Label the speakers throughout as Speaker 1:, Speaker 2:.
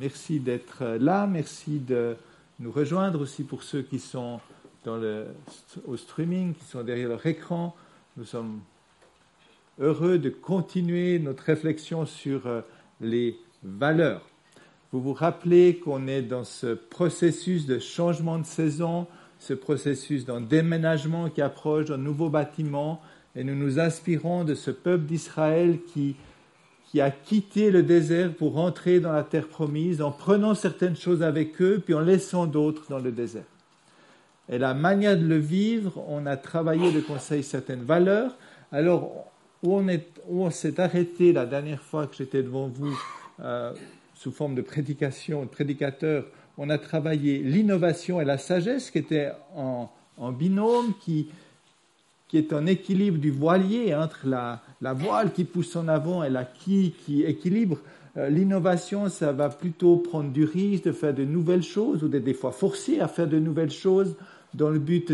Speaker 1: merci d'être là, merci de nous rejoindre aussi pour ceux qui sont au streaming, qui sont derrière leur écran. Nous sommes heureux de continuer notre réflexion sur euh, les valeurs. Vous vous rappelez qu'on est dans ce processus de changement de saison, ce processus d'un déménagement qui approche d'un nouveau bâtiment, et nous nous inspirons de ce peuple d'Israël qui, qui a quitté le désert pour entrer dans la terre promise en prenant certaines choses avec eux, puis en laissant d'autres dans le désert. Et la manière de le vivre, on a travaillé de conseil certaines valeurs. Alors, où on, est, où on s'est arrêté la dernière fois que j'étais devant vous euh, sous forme de prédication, de prédicateur, on a travaillé l'innovation et la sagesse qui étaient en, en binôme, qui, qui est un équilibre du voilier entre la, la voile qui pousse en avant et la quille qui équilibre. Euh, l'innovation, ça va plutôt prendre du risque de faire de nouvelles choses ou d'être des fois forcé à faire de nouvelles choses dans le but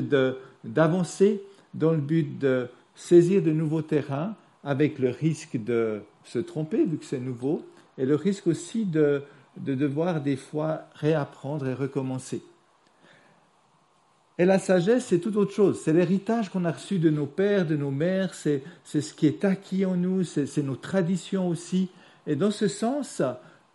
Speaker 1: d'avancer, dans le but de saisir de nouveaux terrains avec le risque de se tromper vu que c'est nouveau et le risque aussi de, de devoir des fois réapprendre et recommencer. Et la sagesse, c'est tout autre chose. C'est l'héritage qu'on a reçu de nos pères, de nos mères, c'est ce qui est acquis en nous, c'est nos traditions aussi. Et dans ce sens,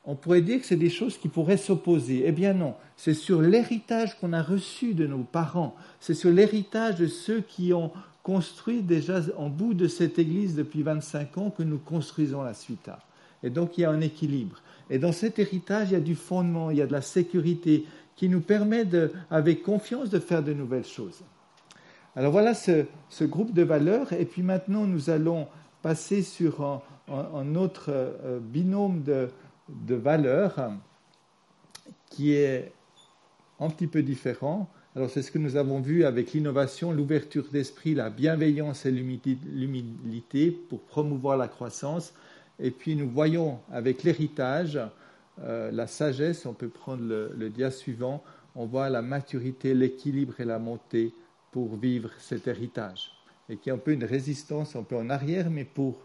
Speaker 1: on pourrait dire que c'est des choses qui pourraient s'opposer. Eh bien non, c'est sur l'héritage qu'on a reçu de nos parents, c'est sur l'héritage de ceux qui ont construit déjà en bout de cette église depuis 25 ans que nous construisons la suite. Et donc il y a un équilibre. Et dans cet héritage, il y a du fondement, il y a de la sécurité qui nous permet, de, avec confiance, de faire de nouvelles choses. Alors voilà ce, groupe de valeurs. Et puis maintenant, nous allons passer sur un, autre euh, binôme de, de valeurs qui est un petit peu différent. Alors c'est ce que nous avons vu avec l'innovation, l'ouverture d'esprit, la bienveillance et l'humilité pour promouvoir la croissance. Et puis nous voyons avec l'héritage, euh, la sagesse, on peut prendre le, dia suivant, on voit la maturité, l'équilibre et la montée pour vivre cet héritage. Et qui est un peu une résistance un peu en arrière, mais pour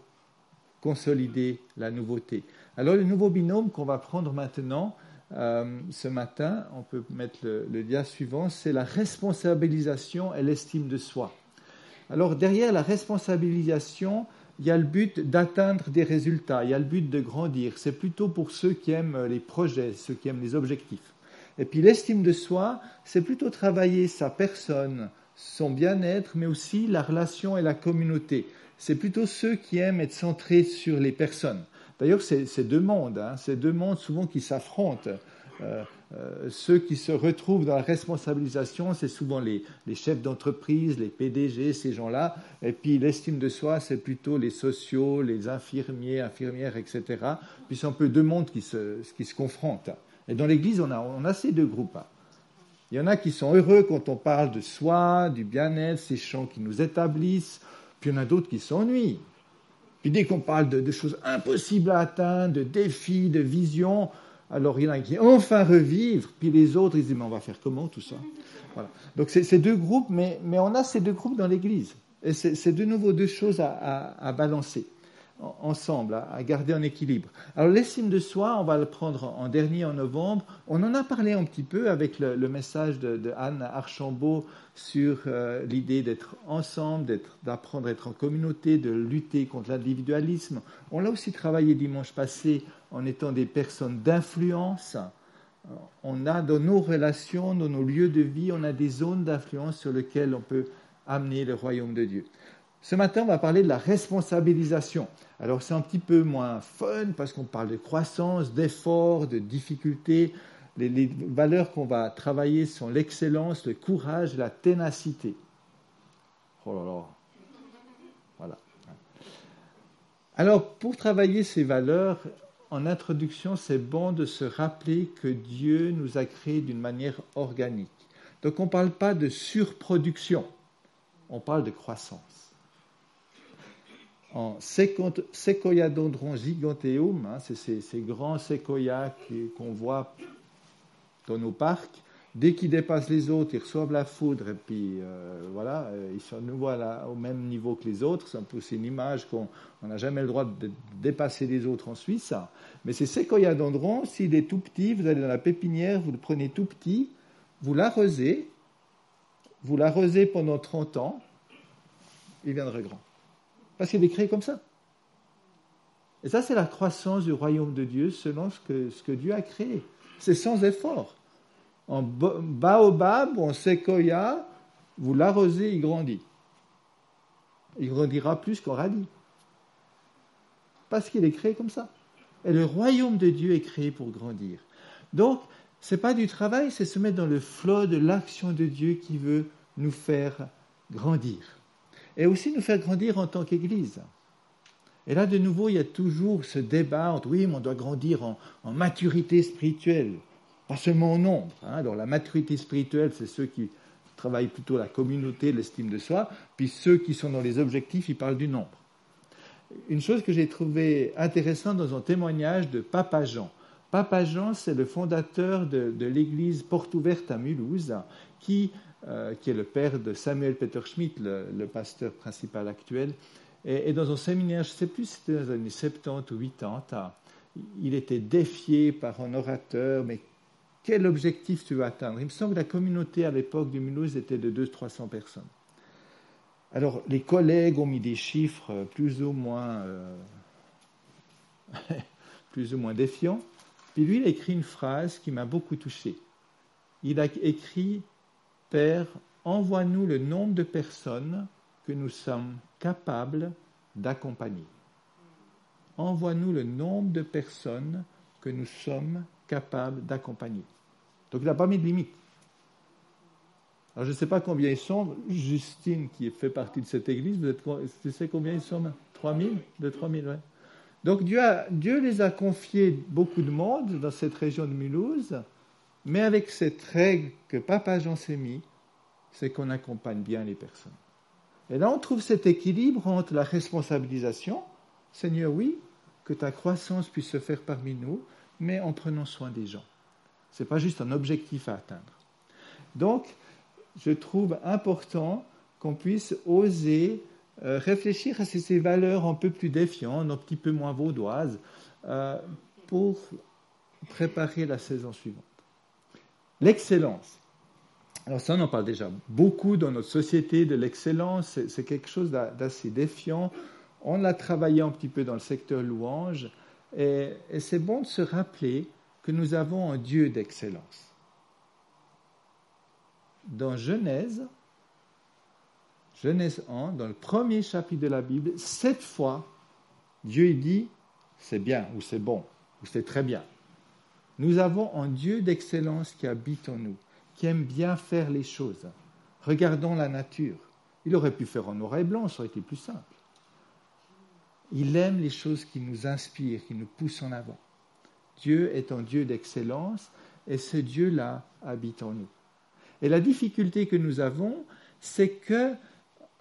Speaker 1: consolider la nouveauté. Alors le nouveau binôme qu'on va prendre maintenant, euh, ce matin, on peut mettre le dia suivant, c'est la responsabilisation et l'estime de soi. Alors derrière la responsabilisation, il y a le but d'atteindre des résultats, il y a le but de grandir. C'est plutôt pour ceux qui aiment les projets, ceux qui aiment les objectifs. Et puis l'estime de soi, c'est plutôt travailler sa personne, son bien-être, mais aussi la relation et la communauté. C'est plutôt ceux qui aiment être centrés sur les personnes. D'ailleurs, c'est deux mondes, hein, c'est deux mondes souvent qui s'affrontent. Euh, euh, ceux qui se retrouvent dans la responsabilisation, c'est souvent les, chefs d'entreprise, les PDG, ces gens-là. Et puis l'estime de soi, c'est plutôt les sociaux, les infirmiers, infirmières, etc. Puis c'est un peu deux mondes qui se, confrontent. Et dans l'Église, on a, ces deux groupes. Il y en a qui sont heureux quand on parle de soi, du bien-être, ces chants qui nous établissent. Puis il y en a d'autres qui s'ennuient. Puis dès qu'on parle de, choses impossibles à atteindre, de défis, de visions, alors il y en a qui enfin revivre, puis les autres, ils disent, mais on va faire comment tout ça? Donc c'est deux groupes, mais, on a ces deux groupes dans l'Église. Et c'est de nouveau deux choses à balancer ensemble, à, garder en équilibre. Alors l'estime de soi, on va le prendre en dernier en novembre. On en a parlé un petit peu avec le, message de, Anne Archambault sur euh, l'idée d'être ensemble, d'apprendre à être en communauté, de lutter contre l'individualisme. On l'a aussi travaillé dimanche passé en étant des personnes d'influence. On a dans nos relations, dans nos lieux de vie, on a des zones d'influence sur lesquelles on peut amener le royaume de Dieu. Ce matin, on va parler de la responsabilisation. Alors c'est un petit peu moins fun parce qu'on parle de croissance, d'effort, de difficulté. Les, valeurs qu'on va travailler sont l'excellence, le courage, la ténacité. Oh là là. Voilà. Alors pour travailler ces valeurs, en introduction, c'est bon de se rappeler que Dieu nous a créés d'une manière organique. Donc on ne parle pas de surproduction, on parle de croissance en Sequoiadendron giganteum, hein, c'est ces, grands séquoias qu'on voit dans nos parcs. Dès qu'ils dépassent les autres, ils reçoivent la foudre et puis euh, voilà, euh, ils sont nouveau au même niveau que les autres. C'est un peu une image qu'on n'a jamais le droit de dépasser les autres en Suisse. Mais c'est Sequoia d'Andron, s'il est tout petit, vous allez dans la pépinière, vous le prenez tout petit, vous l'arrosez, vous l'arrosez pendant 30 ans, il viendra grand. Parce qu'il est créé comme ça. Et ça, c'est la croissance du royaume de Dieu selon ce que, Dieu a créé. C'est sans effort. En baobab ou en séquoia, vous l'arrosez, il grandit. Il grandira plus qu'en radis. Parce qu'il est créé comme ça. Et le royaume de Dieu est créé pour grandir. Donc, ce n'est pas du travail, c'est se mettre dans le flot de l'action de Dieu qui veut nous faire grandir. Et aussi nous faire grandir en tant qu'Église. Et là, de nouveau, il y a toujours ce débat entre oui, mais on doit grandir en, maturité spirituelle, pas seulement en nombre. Hein. Alors, la maturité spirituelle, c'est ceux qui travaillent plutôt la communauté, l'estime de soi, puis ceux qui sont dans les objectifs, ils parlent du nombre. Une chose que j'ai trouvée intéressante dans un témoignage de Papa Jean. Papa Jean, c'est le fondateur de, l'église Porte Ouverte à Mulhouse, qui, euh, qui, est le père de Samuel Peter Schmidt, le pasteur principal actuel, et, dans un séminaire, je ne sais plus si c'était dans les années 70 ou 80, il était défié par un orateur, mais quel objectif tu veux atteindre? Il me semble que la communauté à l'époque du Mulhouse était de 200-300 personnes. Alors les collègues ont mis des chiffres plus ou moins, euh, plus ou moins défiants. Puis lui, il a écrit une phrase qui m'a beaucoup touché. Il a écrit Père, envoie-nous le nombre de personnes que nous sommes capables d'accompagner. Envoie-nous le nombre de personnes que nous sommes capables d'accompagner. Donc il n'a pas mis de limite. Alors je ne sais pas combien ils sont. Justine, qui fait partie de cette église, vous êtes, tu sais combien ils sont? 3000 De 3000, oui. Donc Dieu, Dieu les a confiés beaucoup de monde dans cette région de Mulhouse, mais avec cette règle que Papa Jean s'est mis, c'est qu'on accompagne bien les personnes. Et là, on trouve cet équilibre entre la responsabilisation, Seigneur, oui, que ta croissance puisse se faire parmi nous, mais en prenant soin des gens. Ce n'est pas juste un objectif à atteindre. Donc, je trouve important qu'on puisse oser euh, réfléchir à ces, valeurs un peu plus défiantes, un petit peu moins vaudoises, euh, pour préparer la saison suivante. L'excellence. Alors ça, on en parle déjà beaucoup dans notre société de l'excellence. C'est quelque chose d'assez défiant. On l'a travaillé un petit peu dans le secteur louange. Et, c'est bon de se rappeler que nous avons un Dieu d'excellence. Dans Genèse, Genèse 1, dans le premier chapitre de la Bible, sept fois, Dieu dit c'est bien ou c'est bon ou c'est très bien. Nous avons un Dieu d'excellence qui habite en nous qui aime bien faire les choses. Regardons la nature. Il aurait pu faire en noir et blanc, ça aurait été plus simple. Il aime les choses qui nous inspirent, qui nous poussent en avant. Dieu est un Dieu d'excellence et ce Dieu-là habite en nous. Et la difficulté que nous avons, c'est que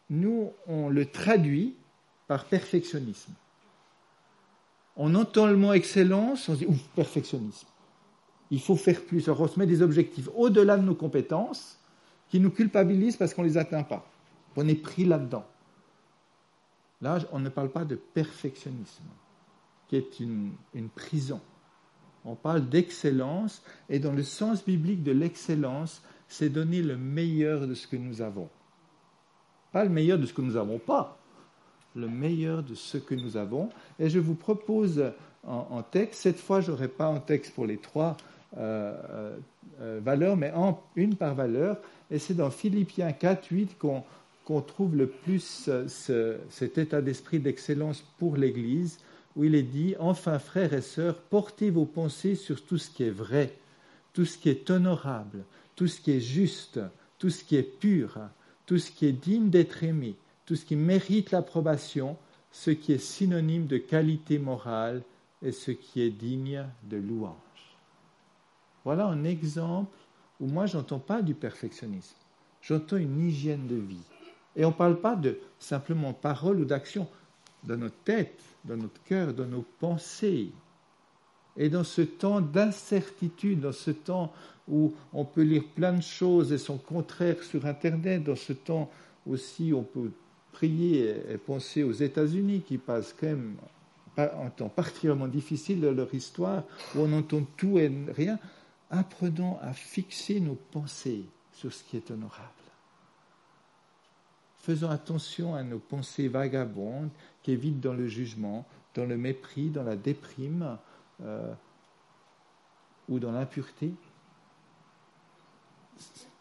Speaker 1: nous, on le traduit par perfectionnisme. On entend le mot excellence, on se dit, ouf, perfectionnisme. Il faut faire plus. on se met des objectifs au-delà de nos compétences qui nous culpabilisent parce qu'on ne les atteint pas. On est pris là-dedans. Là, on ne parle pas de perfectionnisme, qui est une, prison. On parle d'excellence, et dans le sens biblique de l'excellence, c'est donner le meilleur de ce que nous avons. Pas le meilleur de ce que nous n'avons pas, le meilleur de ce que nous avons. Et je vous propose en, en texte, cette fois, je n'aurai pas un texte pour les trois euh, euh, euh, valeur, mais en, une par valeur. Et c'est dans Philippiens 4, 8 qu'on trouve le plus cet état d'esprit d'excellence pour l'Église, où il est dit, enfin frères et sœurs, portez vos pensées sur tout ce qui est vrai, tout ce qui est honorable, tout ce qui est juste, tout ce qui est pur, tout ce qui est digne d'être aimé, tout ce qui mérite l'approbation, ce qui est synonyme de qualité morale et ce qui est digne de louange. Voilà un exemple où moi, je n'entends pas du perfectionnisme. J'entends une hygiène de vie. Et on ne parle pas de simplement parole ou d'action dans notre tête, dans notre cœur, dans nos pensées. Et dans ce temps d'incertitude, dans ce temps où on peut lire plein de choses et son contraire sur Internet, dans ce temps aussi où on peut prier et penser aux États-Unis qui passent quand même un temps particulièrement difficile de leur histoire, où on entend tout et rien, apprenons à fixer nos pensées sur ce qui est honorable. Faisons attention à nos pensées vagabondes qui évitent dans le jugement, dans le mépris, dans la déprime euh, ou dans l'impureté.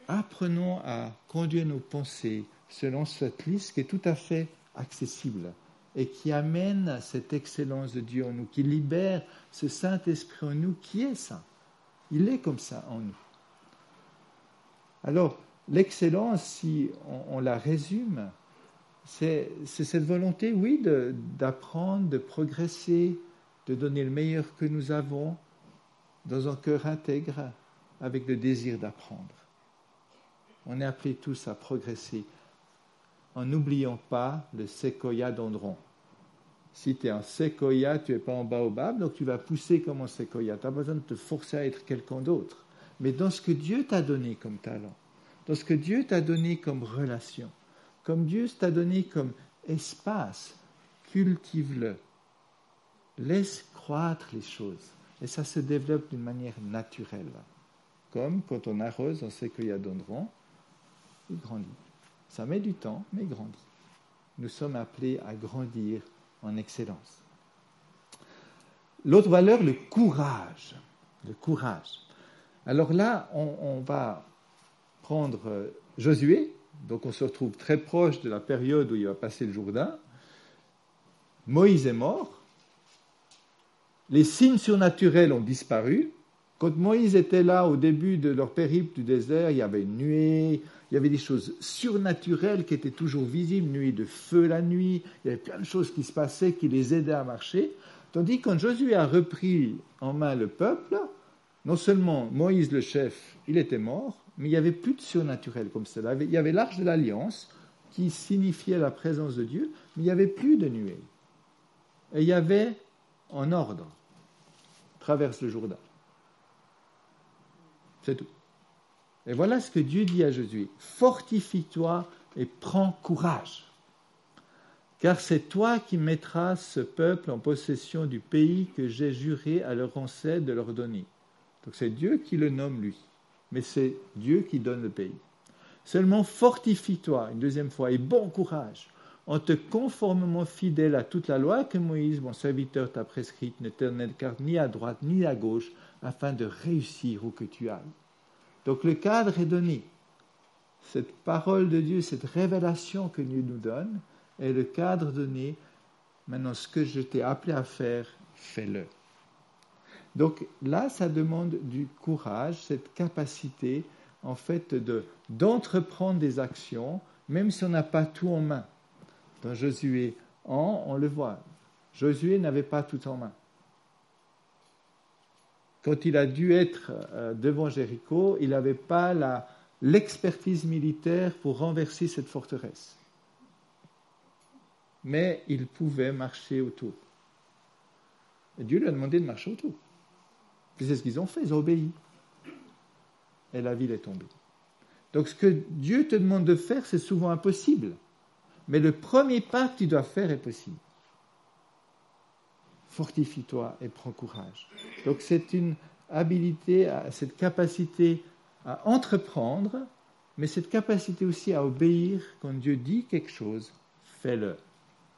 Speaker 1: Apprenons à conduire nos pensées selon cette liste qui est tout à fait accessible et qui amène cette excellence de Dieu en nous, qui libère ce Saint-Esprit en nous qui est ça. Il est comme ça en nous. Alors, l'excellence, si on, la résume, c'est cette volonté, oui, d'apprendre, de, progresser, de donner le meilleur que nous avons dans un cœur intègre, avec le désir d'apprendre. On est appelés tous à progresser en n'oubliant pas le séquoia d'Andron. Si tu es un séquoia, tu n'es pas un baobab, donc tu vas pousser comme un séquoia. Tu as besoin de te forcer à être quelqu'un d'autre. Mais dans ce que Dieu t'a donné comme talent, dans ce que Dieu t'a donné comme relation, comme Dieu t'a donné comme espace, cultive-le. Laisse croître les choses. Et ça se développe d'une manière naturelle. Comme quand on arrose un séquoia d'Andron, il grandit. Ça met du temps, mais il grandit. Nous sommes appelés à grandir en excellence. L'autre valeur, le courage. Le courage. Alors là, on, va prendre euh, Josué, donc on se retrouve très proche de la période où il va passer le Jourdain. Moïse est mort. Les signes surnaturels ont disparu. Quand Moïse était là au début de leur périple du désert, il y avait une nuée, il y avait des choses surnaturelles qui étaient toujours visibles, nuée de feu la nuit, il y avait plein de choses qui se passaient qui les aidaient à marcher. Tandis que quand Josué a repris en main le peuple, non seulement Moïse le chef, il était mort, mais il n'y avait plus de surnaturel comme cela. Il y avait l'arche de l'alliance qui signifiait la présence de Dieu, mais il n'y avait plus de nuée. Et il y avait en ordre, traverse le Jourdain. C'est tout. Et voilà ce que Dieu dit à Jésus. Fortifie-toi et prends courage. Car c'est toi qui mettras ce peuple en possession du pays que j'ai juré à leur ancêtre de leur donner. Donc c'est Dieu qui le nomme lui. Mais c'est Dieu qui donne le pays. Seulement fortifie-toi, une deuxième fois, et bon courage, en te conformément fidèle à toute la loi que Moïse, mon serviteur, t'a prescrite, ne te car ni à droite ni à gauche, afin de réussir où que tu ailles. Donc le cadre est donné. Cette parole de Dieu, cette révélation que Dieu nous donne, est le cadre donné. Maintenant, ce que je t'ai appelé à faire, fais-le. Donc là, ça demande du courage, cette capacité, en fait, de, d'entreprendre des actions, même si on n'a pas tout en main. Dans Josué 1, on le voit. Josué n'avait pas tout en main quand il a dû être euh, devant Jéricho, il n'avait pas l'expertise militaire pour renverser cette forteresse. Mais il pouvait marcher autour. Et Dieu lui a demandé de marcher autour. c'est ce qu'ils ont fait, ils ont obéi. Et la ville est tombée. Donc ce que Dieu te demande de faire, c'est souvent impossible. Mais le premier pas que tu dois faire est possible fortifie-toi et prends courage. Donc c'est une habilité, cette capacité à entreprendre, mais cette capacité aussi à obéir quand Dieu dit quelque chose, fais-le.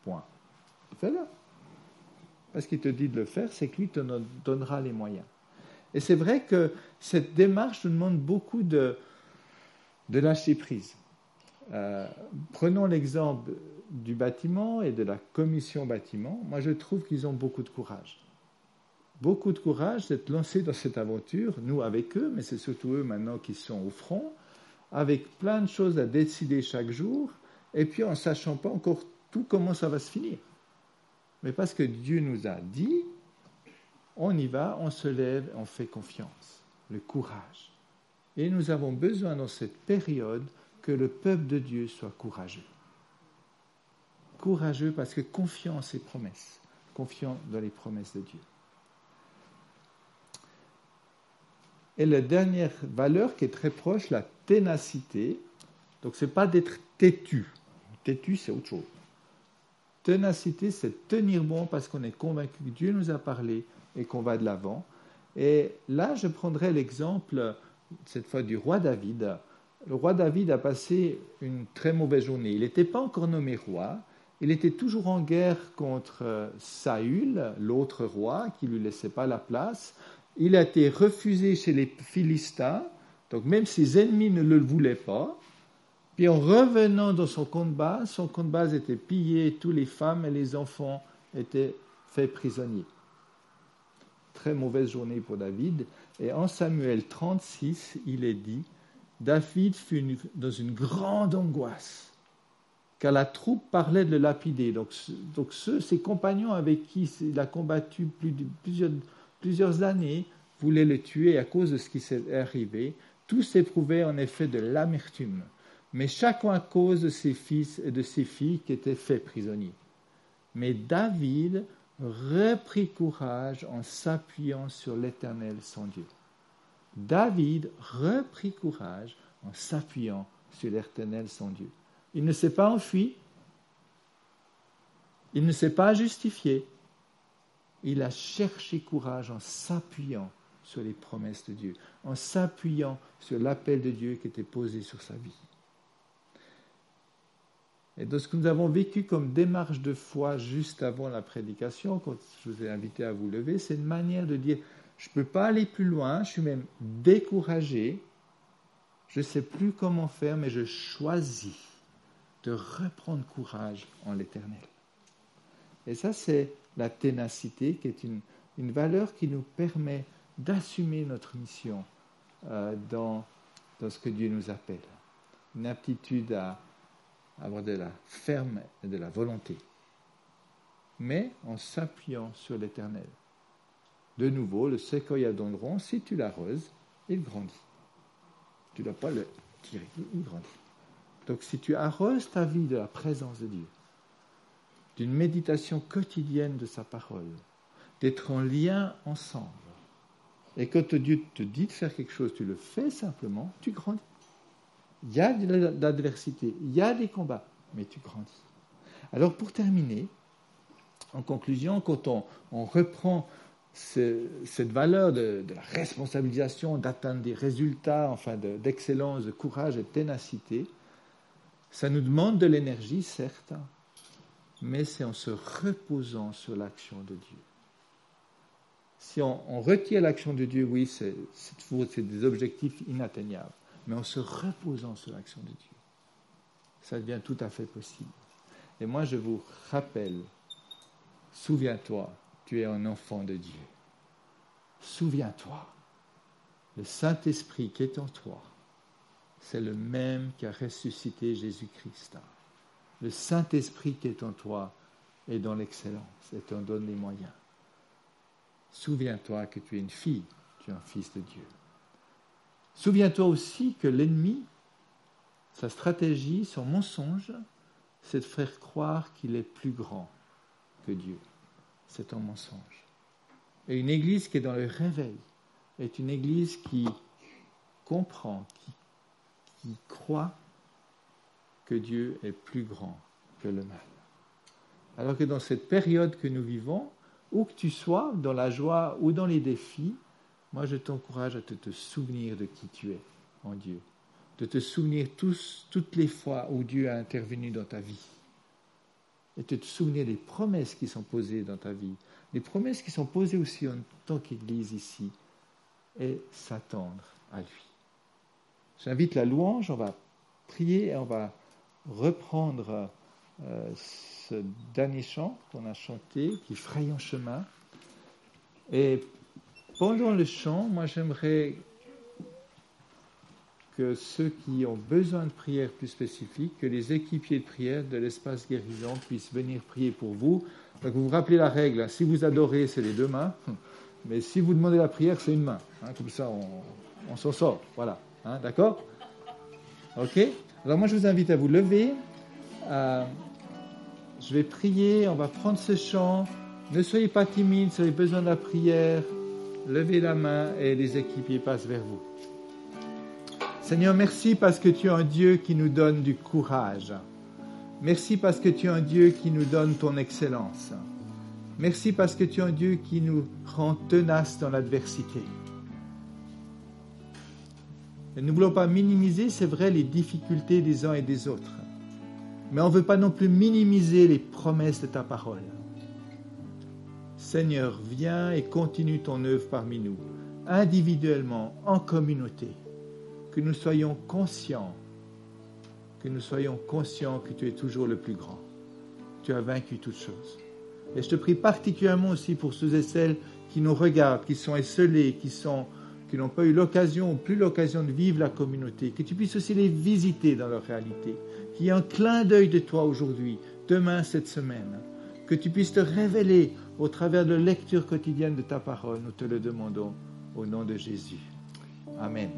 Speaker 1: Point. Fais-le. Parce qu'il te dit de le faire, c'est que lui te donnera les moyens. Et c'est vrai que cette démarche nous demande beaucoup de, de lâcher prise. Euh, prenons l'exemple du bâtiment et de la commission bâtiment. Moi, je trouve qu'ils ont beaucoup de courage. Beaucoup de courage d'être lancés dans cette aventure, nous avec eux, mais c'est surtout eux maintenant qui sont au front, avec plein de choses à décider chaque jour, et puis en sachant pas encore tout comment ça va se finir. Mais parce que Dieu nous a dit, on y va, on se lève, on fait confiance. Le courage. Et nous avons besoin dans cette période que le peuple de Dieu soit courageux. Courageux parce que confiant en ses promesses, confiant dans les promesses de Dieu. Et la dernière valeur qui est très proche, la ténacité. Donc ce n'est pas d'être têtu. Têtu, c'est autre chose. Ténacité, c'est tenir bon parce qu'on est convaincu que Dieu nous a parlé et qu'on va de l'avant. Et là, je prendrai l'exemple, cette fois, du roi David. Le roi David a passé une très mauvaise journée. Il n'était pas encore nommé roi. Il était toujours en guerre contre euh, Saül, l'autre roi, qui ne lui laissait pas la place. Il a été refusé chez les Philistins, donc même ses ennemis ne le voulaient pas. Puis en revenant dans son camp de base, son camp de base était pillé, tous les femmes et les enfants étaient faits prisonniers. Très mauvaise journée pour David. Et en Samuel 36, il est dit, David fut dans une grande angoisse, car la troupe parlait de le lapider. Donc, ceux, ses compagnons avec qui il a combattu plusieurs, plusieurs années voulaient le tuer à cause de ce qui s'est arrivé. Tous éprouvaient en effet de l'amertume mais chacun à cause de ses fils et de ses filles qui étaient faits prisonniers. Mais David reprit courage en s'appuyant sur l'Éternel son Dieu. David reprit courage en s'appuyant sur l'Éternel son Dieu. Il ne s'est pas enfui, il ne s'est pas justifié, il a cherché courage en s'appuyant sur les promesses de Dieu, en s'appuyant sur l'appel de Dieu qui était posé sur sa vie. Et de ce que nous avons vécu comme démarche de foi juste avant la prédication, quand je vous ai invité à vous lever, c'est une manière de dire, je ne peux pas aller plus loin, je suis même découragé, je ne sais plus comment faire, mais je choisis de reprendre courage en l'éternel. Et ça, c'est la ténacité, qui est une, une valeur qui nous permet d'assumer notre mission euh, dans, dans ce que Dieu nous appelle. Une aptitude à avoir de la ferme et de la volonté, mais en s'appuyant sur l'Éternel. De nouveau, le séquoia d'Ondron, si tu l'arroses, il grandit. Tu ne dois pas le tirer, il grandit. Donc si tu arroses ta vie de la présence de Dieu, d'une méditation quotidienne de sa parole, d'être en lien ensemble, et quand Dieu te dit de faire quelque chose, tu le fais simplement, tu grandis. Il y a de l'adversité, il y a des combats, mais tu grandis. Alors pour terminer, en conclusion, quand on, reprend cette valeur de, la responsabilisation, d'atteindre des résultats, enfin d'excellence, de, courage et de ténacité, ça nous demande de l'énergie, certes, mais c'est en se reposant sur l'action de Dieu. Si on, on retire l'action de Dieu, oui, c'est des objectifs inatteignables mais en se reposant sur l'action de Dieu. Ça devient tout à fait possible. Et moi, je vous rappelle, souviens-toi, tu es un enfant de Dieu. Souviens-toi, le Saint-Esprit qui est en toi, c'est le même qui a ressuscité Jésus-Christ. Le Saint-Esprit qui est en toi est dans l'excellence et t'en donne les moyens. Souviens-toi que tu es une fille, tu es un fils de Dieu. Souviens-toi aussi que l'ennemi, sa stratégie, son mensonge, c'est de faire croire qu'il est plus grand que Dieu. C'est un mensonge. Et une église qui est dans le réveil est une église qui comprend, qui, qui croit que Dieu est plus grand que le mal. Alors que dans cette période que nous vivons, où que tu sois, dans la joie ou dans les défis, moi, je t'encourage à te, souvenir de qui tu es en Dieu, de te souvenir tous, toutes les fois où Dieu a intervenu dans ta vie, et de te souvenir des promesses qui sont posées dans ta vie, les promesses qui sont posées aussi en tant qu'Église ici, et s'attendre à lui. J'invite la louange, on va prier et on va reprendre euh, ce dernier chant qu'on a chanté, qui fraye en chemin. Et pendant le chant, moi j'aimerais que ceux qui ont besoin de prières plus spécifiques, que les équipiers de prière de l'espace guérison puissent venir prier pour vous. Donc vous vous rappelez la règle, hein. si vous adorez, c'est les deux mains, mais si vous demandez la prière, c'est une main. Hein. comme ça, on, s'en sort. Voilà. Hein. D'accord? Ok Alors moi, je vous invite à vous lever. Euh, je vais prier, on va prendre ce chant. Ne soyez pas timide si vous avez besoin de la prière levez la main et les équipiers passent vers vous. Seigneur, merci parce que tu es un Dieu qui nous donne du courage. Merci parce que tu es un Dieu qui nous donne ton excellence. Merci parce que tu es un Dieu qui nous rend tenaces dans l'adversité. Nous ne voulons pas minimiser, c'est vrai, les difficultés des uns et des autres. Mais on ne veut pas non plus minimiser les promesses de ta parole. Seigneur, viens et continue ton œuvre parmi nous, individuellement, en communauté. Que nous soyons conscients, que nous soyons conscients que tu es toujours le plus grand. Tu as vaincu toutes choses. Et je te prie particulièrement aussi pour ceux et celles qui nous regardent, qui sont esselés, qui sont qui n'ont pas eu l'occasion ou plus l'occasion de vivre la communauté, que tu puisses aussi les visiter dans leur réalité, qu'il y ait un clin d'œil de toi aujourd'hui, demain, cette semaine, que tu puisses te révéler au travers de la lecture quotidienne de ta parole. Nous te le demandons au nom de Jésus. Amen.